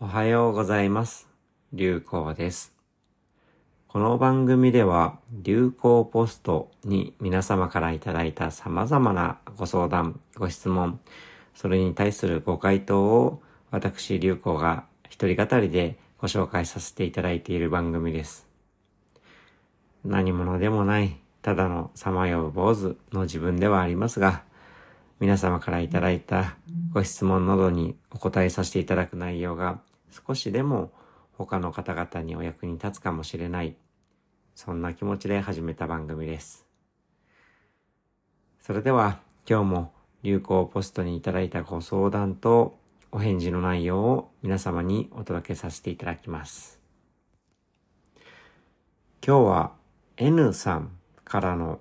おはようございます。流行です。この番組では流行ポストに皆様からいただいた様々なご相談、ご質問、それに対するご回答を私流行が一人語りでご紹介させていただいている番組です。何者でもない、ただのさまよう坊主の自分ではありますが、皆様からいただいたご質問などにお答えさせていただく内容が少しでも他の方々にお役に立つかもしれない。そんな気持ちで始めた番組です。それでは今日も流行ポストにいただいたご相談とお返事の内容を皆様にお届けさせていただきます。今日は N さんからの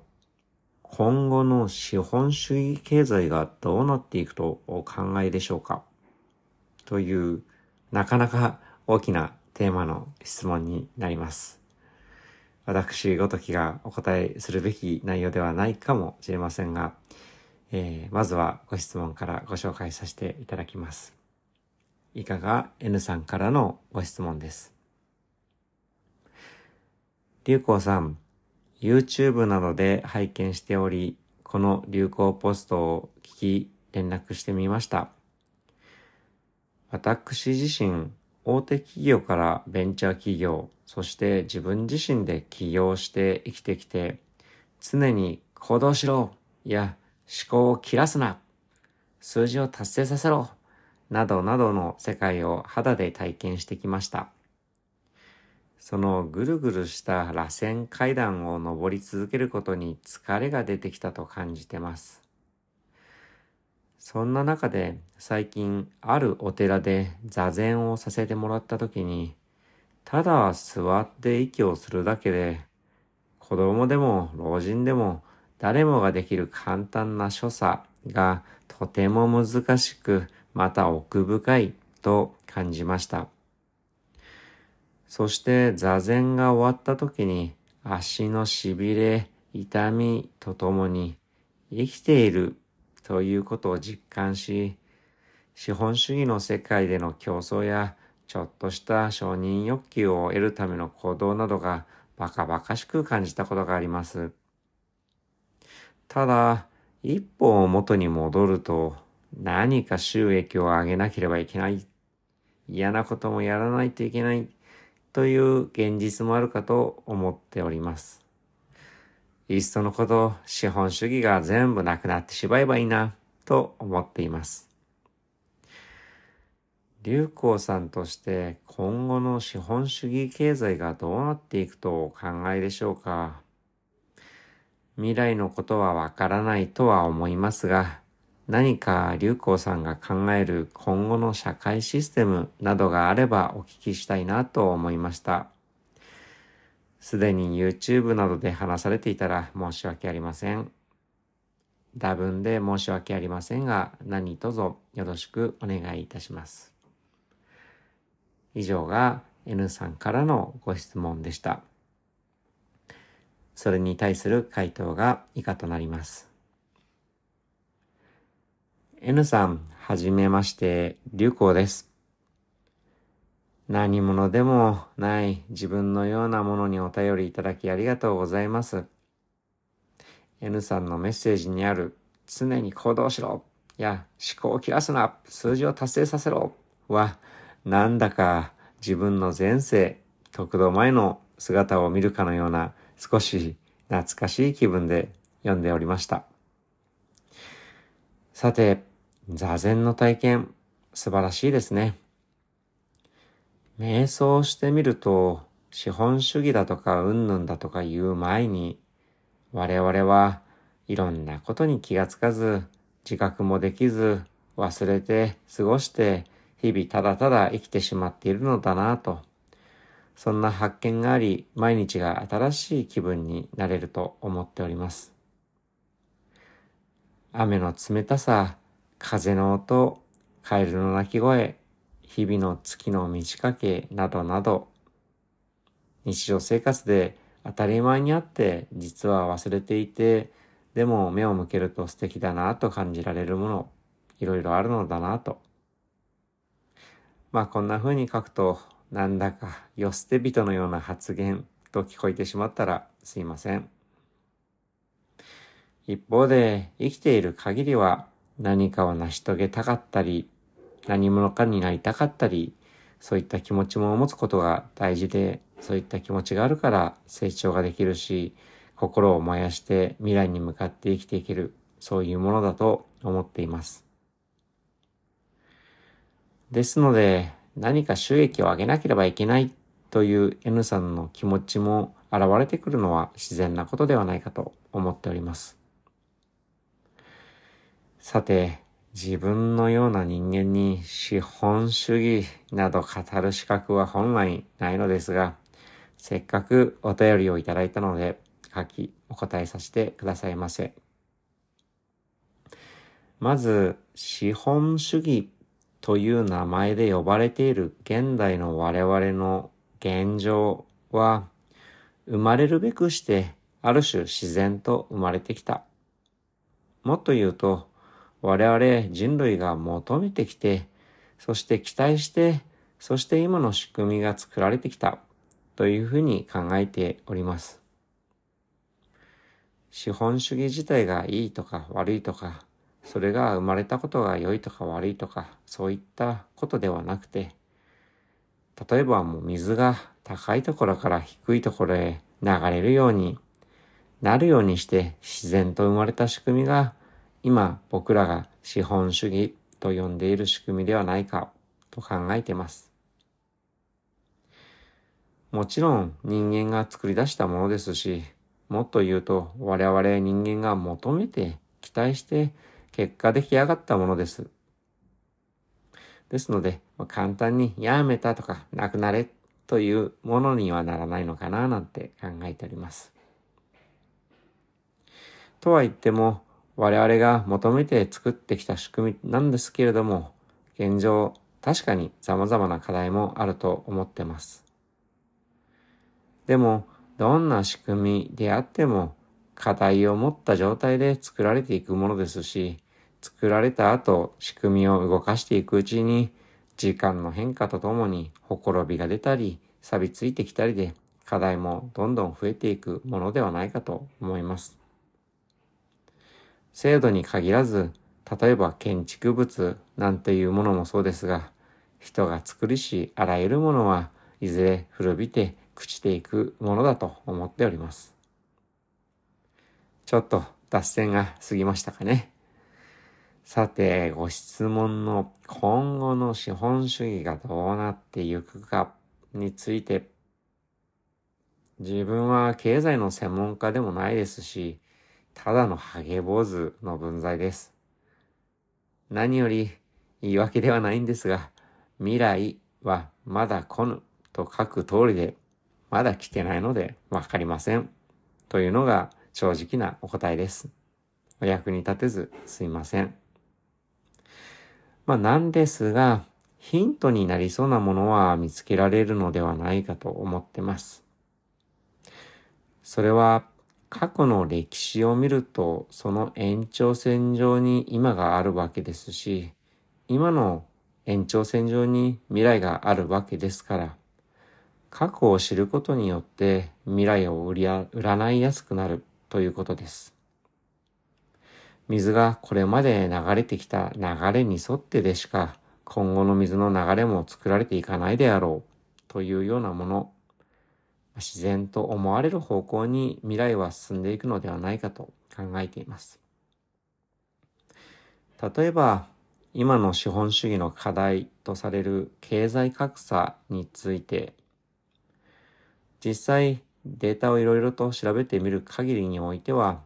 今後の資本主義経済がどうなっていくとお考えでしょうか？というなかなか大きなテーマの質問になります。私ごときがお答えするべき内容ではないかもしれませんが、えーまずはご質問からご紹介させていただきます。以下が？N さんからのご質問です。流行さん、YouTube などで拝見しており、この流行ポストを聞き連絡してみました。私自身、大手企業からベンチャー企業、そして自分自身で起業して生きてきて、常に行動しろや思考を切らすな数字を達成させろなどなどの世界を肌で体験してきました。そのぐるぐるした螺旋階段を登り続けることに疲れが出てきたと感じてます。そんな中で最近あるお寺で座禅をさせてもらった時に、ただ座って息をするだけで、子供でも老人でも誰もができる簡単な所作がとても難しく、また奥深いと感じました。そして座禅が終わった時に足の痺れ、痛みとともに生きているということを実感し、資本主義の世界での競争やちょっとした承認欲求を得るための行動などがバカバカしく感じたことがあります。ただ、一歩を元に戻ると何か収益を上げなければいけない。嫌なこともやらないといけない。という現実もあるかと思っております。いっそのこと資本主義が全部なくなってしまえばいいなと思っています。流行さんとして今後の資本主義経済がどうなっていくとお考えでしょうか未来のことはわからないとは思いますが、何か流行さんが考える今後の社会システムなどがあればお聞きしたいなと思いました。すでに YouTube などで話されていたら申し訳ありません。多分で申し訳ありませんが、何卒よろしくお願いいたします。以上が N さんからのご質問でした。それに対する回答が以下となります。N さん、はじめまして、流行です。何者でもない自分のようなものにお便りいただきありがとうございます。N さんのメッセージにある常に行動しろや思考を切らすな数字を達成させろはなんだか自分の前世、得度前の姿を見るかのような少し懐かしい気分で読んでおりました。さて、座禅の体験、素晴らしいですね。瞑想してみると、資本主義だとかうんぬんだとか言う前に、我々はいろんなことに気がつかず、自覚もできず、忘れて過ごして、日々ただただ生きてしまっているのだなと。そんな発見があり、毎日が新しい気分になれると思っております。雨の冷たさ、風の音、カエルの鳴き声、日々の月の満ち欠けなどなど、日常生活で当たり前にあって実は忘れていて、でも目を向けると素敵だなと感じられるもの、いろいろあるのだなと。まあこんな風に書くと、なんだか、よ捨て人のような発言と聞こえてしまったらすいません。一方で、生きている限りは何かを成し遂げたかったり、何者かになりたかったり、そういった気持ちも持つことが大事で、そういった気持ちがあるから成長ができるし、心を燃やして未来に向かって生きていける、そういうものだと思っています。ですので、何か収益を上げなければいけないという N さんの気持ちも現れてくるのは自然なことではないかと思っております。さて、自分のような人間に資本主義など語る資格は本来ないのですが、せっかくお便りをいただいたので、書きお答えさせてくださいませ。まず、資本主義という名前で呼ばれている現代の我々の現状は、生まれるべくしてある種自然と生まれてきた。もっと言うと、我々人類が求めてきて、そして期待して、そして今の仕組みが作られてきたというふうに考えております。資本主義自体がいいとか悪いとか、それが生まれたことが良いとか悪いとか、そういったことではなくて、例えばもう水が高いところから低いところへ流れるようになるようにして自然と生まれた仕組みが今僕らが資本主義と呼んでいる仕組みではないかと考えています。もちろん人間が作り出したものですし、もっと言うと我々人間が求めて期待して結果出来上がったものです。ですので、簡単にやめたとかなくなれというものにはならないのかななんて考えております。とは言っても、我々が求めて作ってきた仕組みなんですけれども、現状、確かに様々な課題もあると思ってます。でも、どんな仕組みであっても、課題を持った状態で作られていくものですし、作られた後、仕組みを動かしていくうちに、時間の変化とともに、ほころびが出たり、錆びついてきたりで、課題もどんどん増えていくものではないかと思います。制度に限らず、例えば建築物なんていうものもそうですが、人が作りしあらゆるものはいずれ古びて朽ちていくものだと思っております。ちょっと脱線が過ぎましたかね。さて、ご質問の今後の資本主義がどうなっていくかについて、自分は経済の専門家でもないですし、ただのハゲ坊主の分際です。何より言い訳ではないんですが、未来はまだ来ぬと書く通りで、まだ来てないのでわかりません。というのが正直なお答えです。お役に立てずすいません。まあなんですが、ヒントになりそうなものは見つけられるのではないかと思ってます。それは過去の歴史を見ると、その延長線上に今があるわけですし、今の延長線上に未来があるわけですから、過去を知ることによって未来を売り占いやすくなるということです。水がこれまで流れてきた流れに沿ってでしか今後の水の流れも作られていかないであろうというようなもの自然と思われる方向に未来は進んでいくのではないかと考えています。例えば、今の資本主義の課題とされる経済格差について、実際データをいろいろと調べてみる限りにおいては、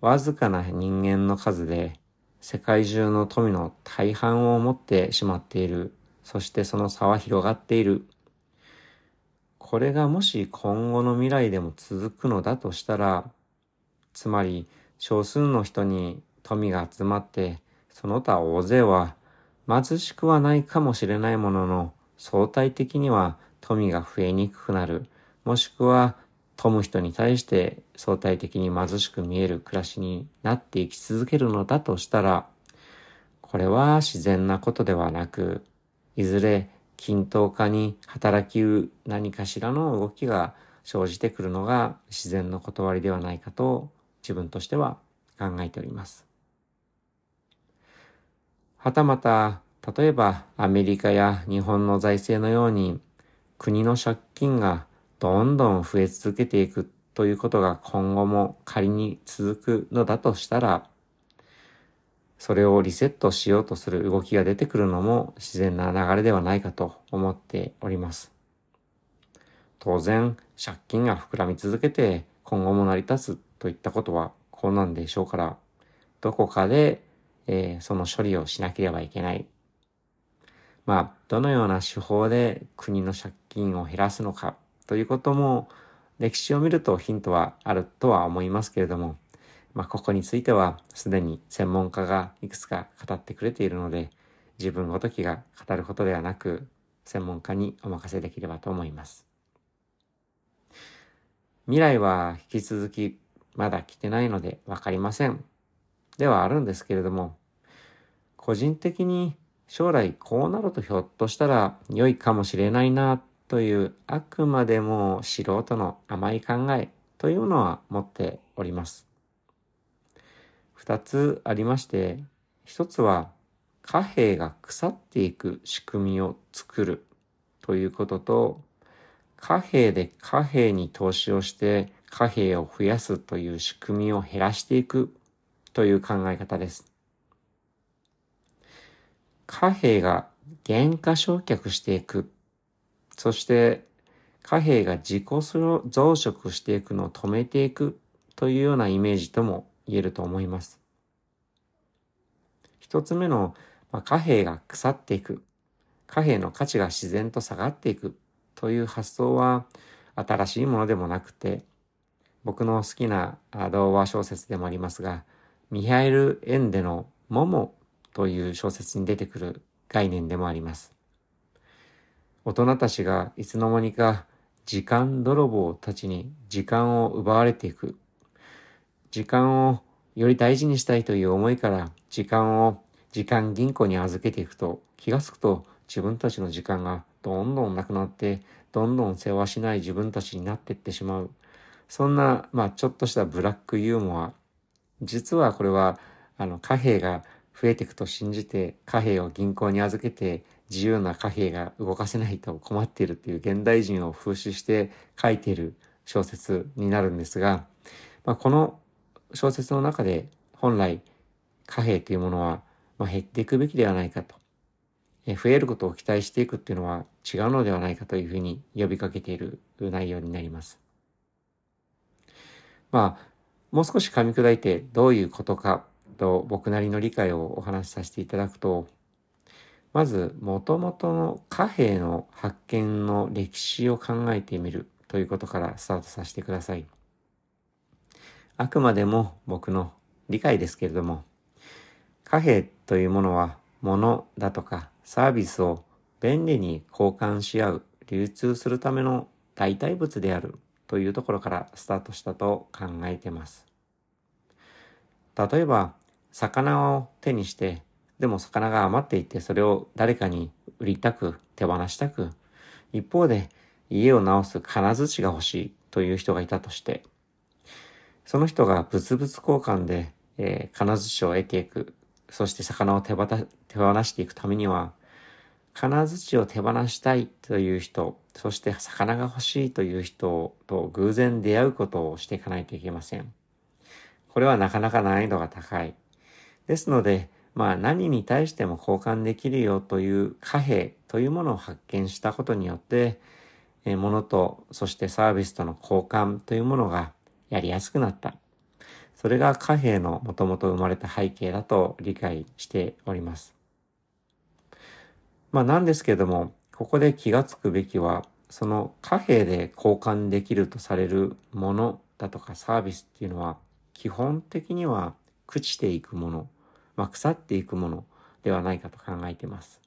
わずかな人間の数で世界中の富の大半を持ってしまっている、そしてその差は広がっているこれがもし今後の未来でも続くのだとしたら、つまり少数の人に富が集まって、その他大勢は貧しくはないかもしれないものの、相対的には富が増えにくくなる。もしくは富む人に対して相対的に貧しく見える暮らしになっていき続けるのだとしたら、これは自然なことではなく、いずれ均等化に働きう何かしらの動きが生じてくるのが自然の断りではないかと自分としては考えております。はたまた、例えばアメリカや日本の財政のように国の借金がどんどん増え続けていくということが今後も仮に続くのだとしたら、それをリセットしようとする動きが出てくるのも自然な流れではないかと思っております。当然、借金が膨らみ続けて今後も成り立つといったことはこうなんでしょうから、どこかで、えー、その処理をしなければいけない。まあ、どのような手法で国の借金を減らすのかということも歴史を見るとヒントはあるとは思いますけれども、まあ、ここについてはすでに専門家がいくつか語ってくれているので、自分ごときが語ることではなく、専門家にお任せできればと思います。未来は引き続きまだ来てないのでわかりません。ではあるんですけれども、個人的に将来こうなるとひょっとしたら良いかもしれないなというあくまでも素人の甘い考えというのは持っております。二つありまして、一つは貨幣が腐っていく仕組みを作るということと、貨幣で貨幣に投資をして貨幣を増やすという仕組みを減らしていくという考え方です。貨幣が原価償却していく。そして貨幣が自己増殖していくのを止めていくというようなイメージとも言えると思います。一つ目の、まあ、貨幣が腐っていく。貨幣の価値が自然と下がっていくという発想は新しいものでもなくて、僕の好きな童話小説でもありますが、ミハイル・エンデのモモという小説に出てくる概念でもあります。大人たちがいつの間にか時間泥棒たちに時間を奪われていく。時間をより大事にしたいという思いから時間を時間銀行に預けていくと気がつくと自分たちの時間がどんどんなくなってどんどん世話しない自分たちになっていってしまう。そんな、まあちょっとしたブラックユーモア。実はこれは、あの貨幣が増えていくと信じて貨幣を銀行に預けて自由な貨幣が動かせないと困っているっていう現代人を風刺して書いている小説になるんですが、まあ、この小説の中で本来貨幣というものはま減っていくべきではないかと。増えることを期待していくっていうのは違うのではないかというふうに呼びかけている内容になります。まあ、もう少し噛み砕いてどういうことかと僕なりの理解をお話しさせていただくと、まず、もともとの貨幣の発見の歴史を考えてみるということからスタートさせてください。あくまでも僕の理解ですけれども、貨幣というものは物だとかサービスを便利に交換し合う、流通するための代替物であるというところからスタートしたと考えています。例えば、魚を手にして、でも魚が余っていてそれを誰かに売りたく、手放したく、一方で家を直す金槌が欲しいという人がいたとして、その人が物々交換で、えー、金槌を得ていく、そして魚を手放手放していくためには、金槌を手放したいという人、そして魚が欲しいという人と偶然出会うことをしていかないといけません。これはなかなか難易度が高い。ですので、まあ何に対しても交換できるよという貨幣というものを発見したことによって、え物とそしてサービスとの交換というものがやりやすくなった。それが貨幣のもともと生まれた背景だと理解しております。まあなんですけれども、ここで気がつくべきは、その貨幣で交換できるとされるものだとかサービスっていうのは、基本的には朽ちていくもの、まあ腐っていくものではないかと考えています。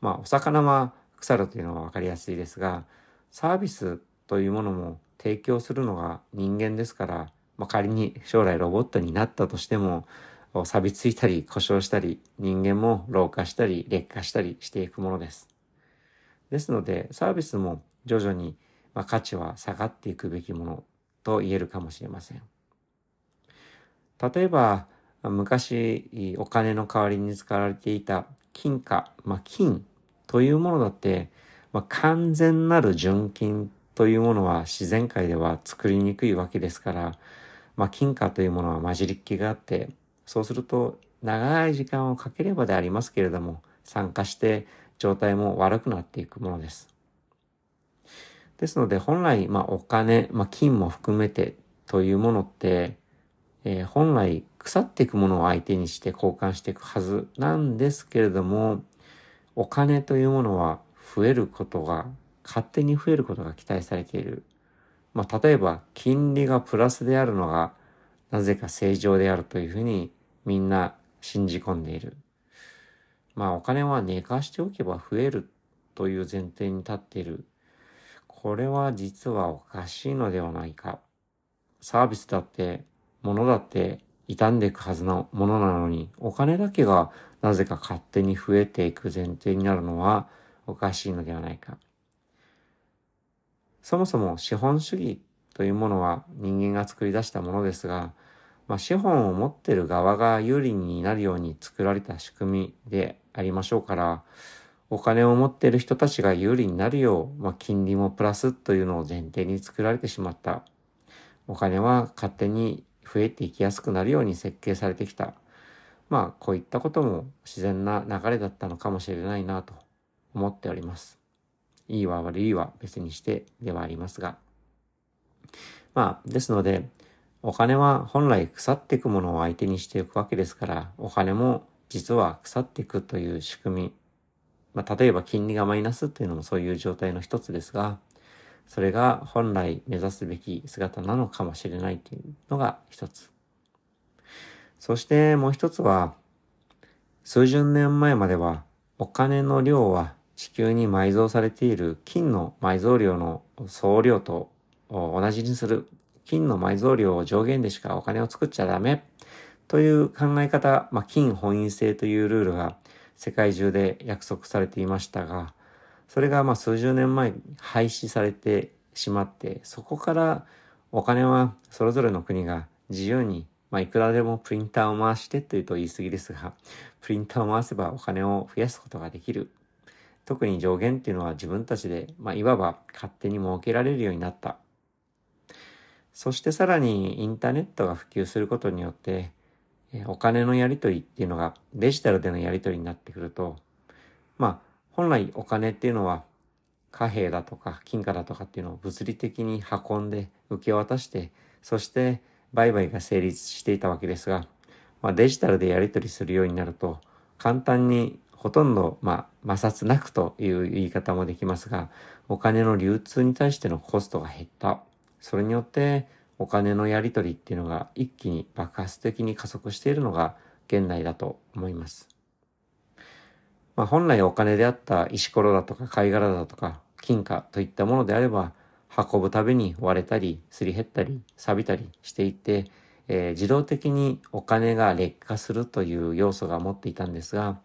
まあお魚は腐るというのはわかりやすいですが、サービスというものも提供するのが人間ですから、まあ、仮に将来ロボットになったとしても、錆びついたり故障したり、人間も老化したり劣化したりしていくものです。ですので、サービスも徐々に、ま価値は下がっていくべきものと言えるかもしれません。例えば、昔お金の代わりに使われていた金貨、まあ、金というものだって、まあ、完全なる純金というものは自然界では作りにくいわけですから、まあ、金貨というものは混じりっ気があって、そうすると長い時間をかければでありますけれども、酸化して状態も悪くなっていくものです。ですので本来、まあ、お金、まあ、金も含めてというものって、えー、本来腐っていくものを相手にして交換していくはずなんですけれども、お金というものは増えることが、勝手に増えることが期待されている。まあ、例えば、金利がプラスであるのが、なぜか正常であるというふうにみんな信じ込んでいる。まあ、お金は寝かしておけば増えるという前提に立っている。これは実はおかしいのではないか。サービスだって、物だって傷んでいくはずのものなのに、お金だけがなぜか勝手に増えていく前提になるのはおかしいのではないか。そもそも資本主義というものは人間が作り出したものですが、まあ、資本を持っている側が有利になるように作られた仕組みでありましょうから、お金を持っている人たちが有利になるよう、まあ、金利もプラスというのを前提に作られてしまった。お金は勝手に増えていきやすくなるように設計されてきた。まあ、こういったことも自然な流れだったのかもしれないなと思っております。いいは悪いは別にしてではありますが。まあ、ですので、お金は本来腐っていくものを相手にしていくわけですから、お金も実は腐っていくという仕組み。まあ、例えば金利がマイナスというのもそういう状態の一つですが、それが本来目指すべき姿なのかもしれないというのが一つ。そしてもう一つは、数十年前まではお金の量は地球に埋蔵されている金の埋蔵量の総量と同じにする。金の埋蔵量を上限でしかお金を作っちゃダメ。という考え方、まあ、金本位制というルールが世界中で約束されていましたが、それがまあ数十年前廃止されてしまって、そこからお金はそれぞれの国が自由に、まあいくらでもプリンターを回してというと言い過ぎですが、プリンターを回せばお金を増やすことができる。特に上限っていうのは自分たちで、まあいわば勝手に設けられるようになった。そしてさらにインターネットが普及することによって、お金のやり取りっていうのがデジタルでのやり取りになってくると、まあ本来お金っていうのは貨幣だとか金貨だとかっていうのを物理的に運んで受け渡して、そして売買が成立していたわけですが、まあ、デジタルでやり取りするようになると、簡単にほとんど、まあ、摩擦なくという言い方もできますが、お金の流通に対してのコストが減った。それによってお金のやり取りっていうのが一気に爆発的に加速しているのが現代だと思います。まあ、本来お金であった石ころだとか貝殻だとか金貨といったものであれば運ぶたびに割れたりすり減ったり錆びたりしていて、えー、自動的にお金が劣化するという要素が持っていたんですが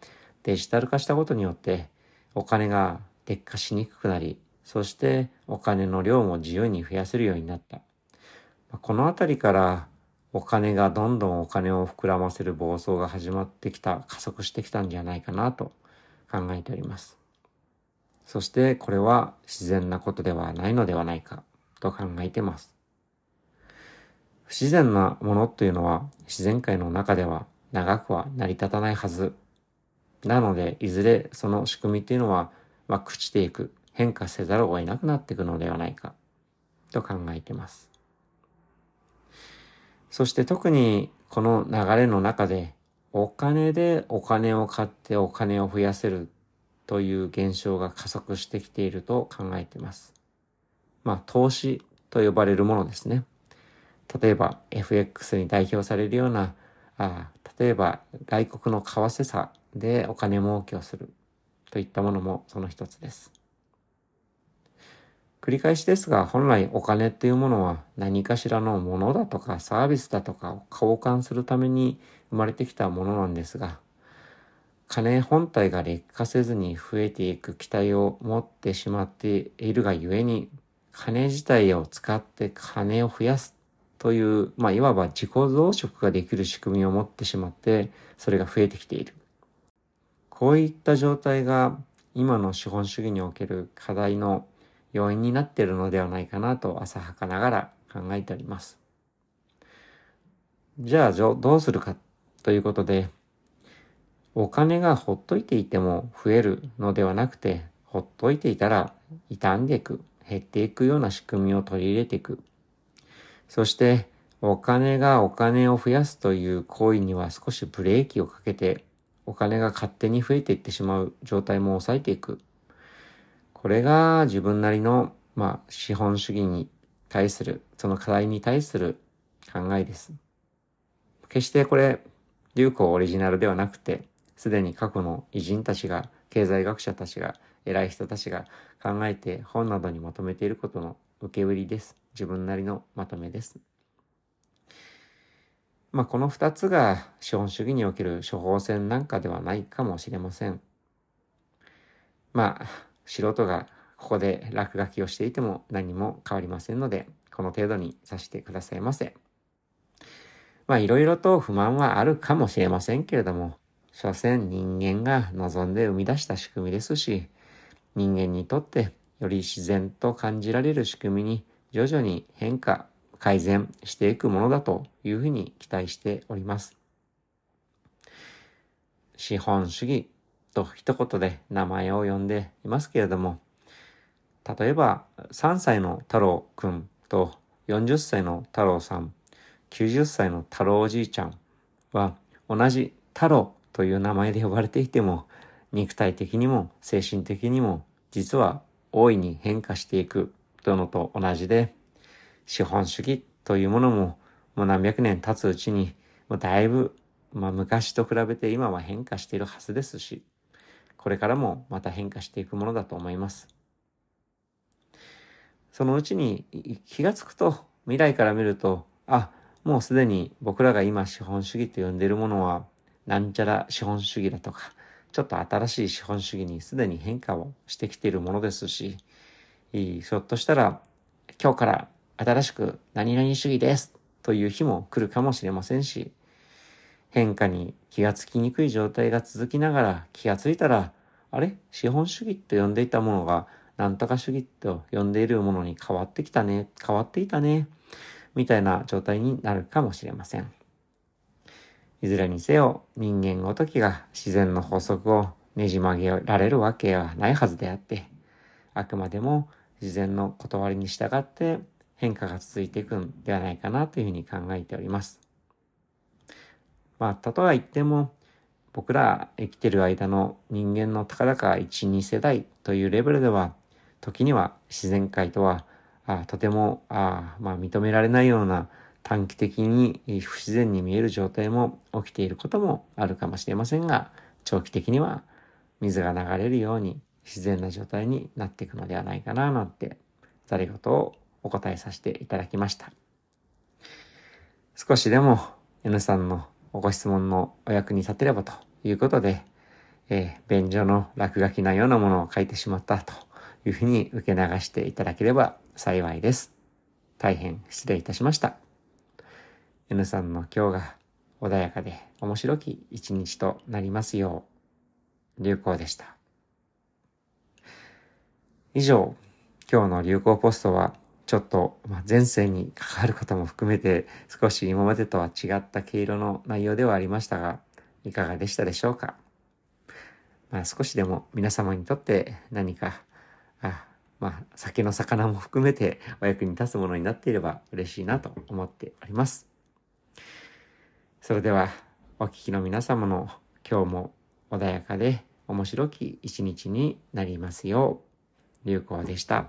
デジタル化したことによってお金が劣化しにくくなりそしてお金の量も自由に増やせるようになった。このあたりからお金がどんどんお金を膨らませる暴走が始まってきた、加速してきたんじゃないかなと考えております。そしてこれは自然なことではないのではないかと考えてます。不自然なものというのは自然界の中では長くは成り立たないはず。なので、いずれその仕組みっていうのは、まあ、朽ちていく、変化せざるを得なくなっていくのではないかと考えています。そして特にこの流れの中でお金でお金を買ってお金を増やせるという現象が加速してきていると考えています。まあ投資と呼ばれるものですね。例えば FX に代表されるようなあ例えば外国の為替差でお金儲けをするといったものもその一つです。繰り返しですが、本来お金っていうものは何かしらのものだとかサービスだとかを交換するために生まれてきたものなんですが、金本体が劣化せずに増えていく期待を持ってしまっているがゆえに、金自体を使って金を増やすという、まあ、いわば自己増殖ができる仕組みを持ってしまって、それが増えてきている。こういった状態が今の資本主義における課題の要因になっているのではないかなと浅はかながら考えております。じゃあどうするかということで、お金がほっといていても増えるのではなくて、ほっといていたら傷んでいく、減っていくような仕組みを取り入れていく。そして、お金がお金を増やすという行為には少しブレーキをかけて、お金が勝手に増えていってしまう状態も抑えていく。これが自分なりの、まあ、資本主義に対する、その課題に対する考えです。決してこれ、流行オリジナルではなくて、すでに過去の偉人たちが、経済学者たちが、偉い人たちが考えて本などにまとめていることの受け売りです。自分なりのまとめです。まあ、この二つが資本主義における処方箋なんかではないかもしれません。まあ、素人がここで落書きをしていても何も変わりませんので、この程度にさせてくださいませ。まあいろいろと不満はあるかもしれませんけれども、所詮人間が望んで生み出した仕組みですし、人間にとってより自然と感じられる仕組みに徐々に変化、改善していくものだというふうに期待しております。資本主義と一言で名前を呼んでいますけれども、例えば3歳の太郎くんと40歳の太郎さん、90歳の太郎おじいちゃんは同じ太郎という名前で呼ばれていても、肉体的にも精神的にも実は大いに変化していくというのと同じで、資本主義というものももう何百年経つうちに、もうだいぶ、まあ昔と比べて今は変化しているはずですし、これからもまた変化していくものだと思います。そのうちに気がつくと、未来から見ると、あ、もうすでに僕らが今資本主義と呼んでいるものは、なんちゃら資本主義だとか、ちょっと新しい資本主義にすでに変化をしてきているものですし、ひょっとしたら今日から新しく何々主義ですという日も来るかもしれませんし、変化に気がつきにくい状態が続きながら気がついたら、あれ？資本主義と呼んでいたものが、なんとか主義と呼んでいるものに変わってきたね、変わっていたね、みたいな状態になるかもしれません。いずれにせよ人間ごときが自然の法則をねじ曲げられるわけはないはずであって、あくまでも自然の断りに従って変化が続いていくんではないかなというふうに考えております。まあ、たとは言っても、僕ら生きてる間の人間のたかだか1、2世代というレベルでは、時には自然界とは、あとてもあまあ、認められないような短期的に不自然に見える状態も起きていることもあるかもしれませんが、長期的には水が流れるように自然な状態になっていくのではないかななんて、ざれ言をお答えさせていただきました。少しでも N さんのご質問のお役に立てればということで、えー、便所の落書きなようなものを書いてしまったというふうに受け流していただければ幸いです。大変失礼いたしました。N さんの今日が穏やかで面白き一日となりますよう、流行でした。以上、今日の流行ポストはちょっと、まあ、前世に関わることも含めて少し今までとは違った毛色の内容ではありましたが、いかがでしたでしょうか？まあ少しでも皆様にとって何か、あまあ酒の魚も含めてお役に立つものになっていれば嬉しいなと思っております。それではお聞きの皆様の今日も穏やかで面白き一日になりますよう、流行でした。